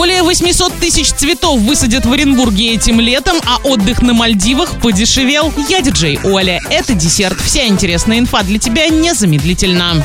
Более 800 тысяч цветов высадят в Оренбурге этим летом, а отдых на Мальдивах подешевел. Я диджей Оля. Это десерт. Вся интересная инфа для тебя незамедлительно.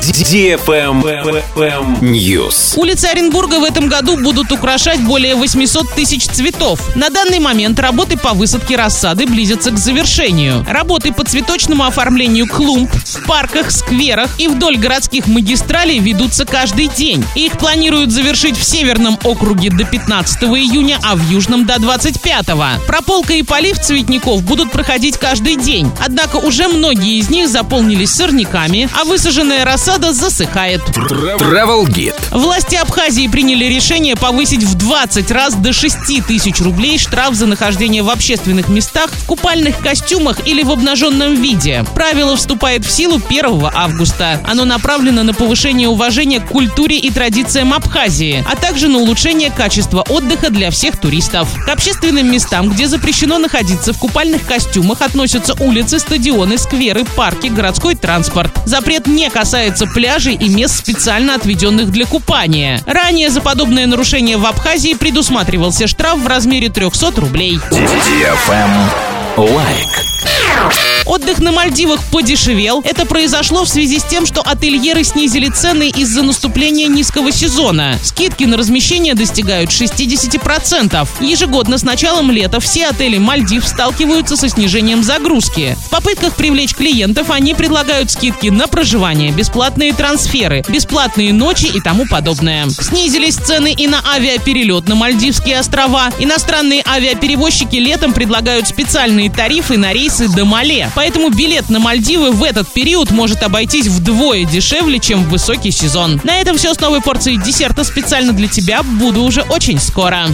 News. Улицы Оренбурга в этом году будут украшать более 800 тысяч цветов. На данный момент работы по высадке рассады близятся к завершению. Работы по цветочному оформлению клумб в парках, скверах и вдоль городских магистралей ведутся каждый день. Их планируют завершить в Северном округе до 15 июня, а в Южном до 25. Прополка и полив цветников будут проходить каждый день. Однако уже многие из них заполнились сорняками, а высаженная рассада засыхает. Travel Guide. Власти Абхазии приняли решение повысить в 20 раз до 6 тысяч рублей штраф за нахождение в общественных местах в купальных костюмах или в обнаженном виде. Правило вступает в силу 1 августа. Оно направлено на повышение уважения к культуре и традициям Абхазии, а также на улучшение качества отдыха для всех туристов. К общественным местам, где запрещено находиться в купальных костюмах, относятся улицы, стадионы, скверы, парки, городской транспорт. Запрет не касается пляжей и мест, специально отведенных для купания. Ранее за подобное нарушение в Абхазии предусматривался штраф в размере 300 рублей. Лайк. Отдых на Мальдивах подешевел. Это произошло в связи с тем, что ательеры снизили цены из-за наступления низкого сезона. Скидки на размещение достигают 60%. Ежегодно с началом лета все отели Мальдив сталкиваются со снижением загрузки. В попытках привлечь клиентов они предлагают скидки на проживание, бесплатные трансферы, бесплатные ночи и тому подобное. Снизились цены и на авиаперелет на Мальдивские острова. Иностранные авиаперевозчики летом предлагают специальные тарифы на рейсы до Мале. Поэтому билет на Мальдивы в этот период может обойтись вдвое дешевле, чем в высокий сезон. На этом все с новой порцией десерта специально для тебя. Буду уже очень скоро.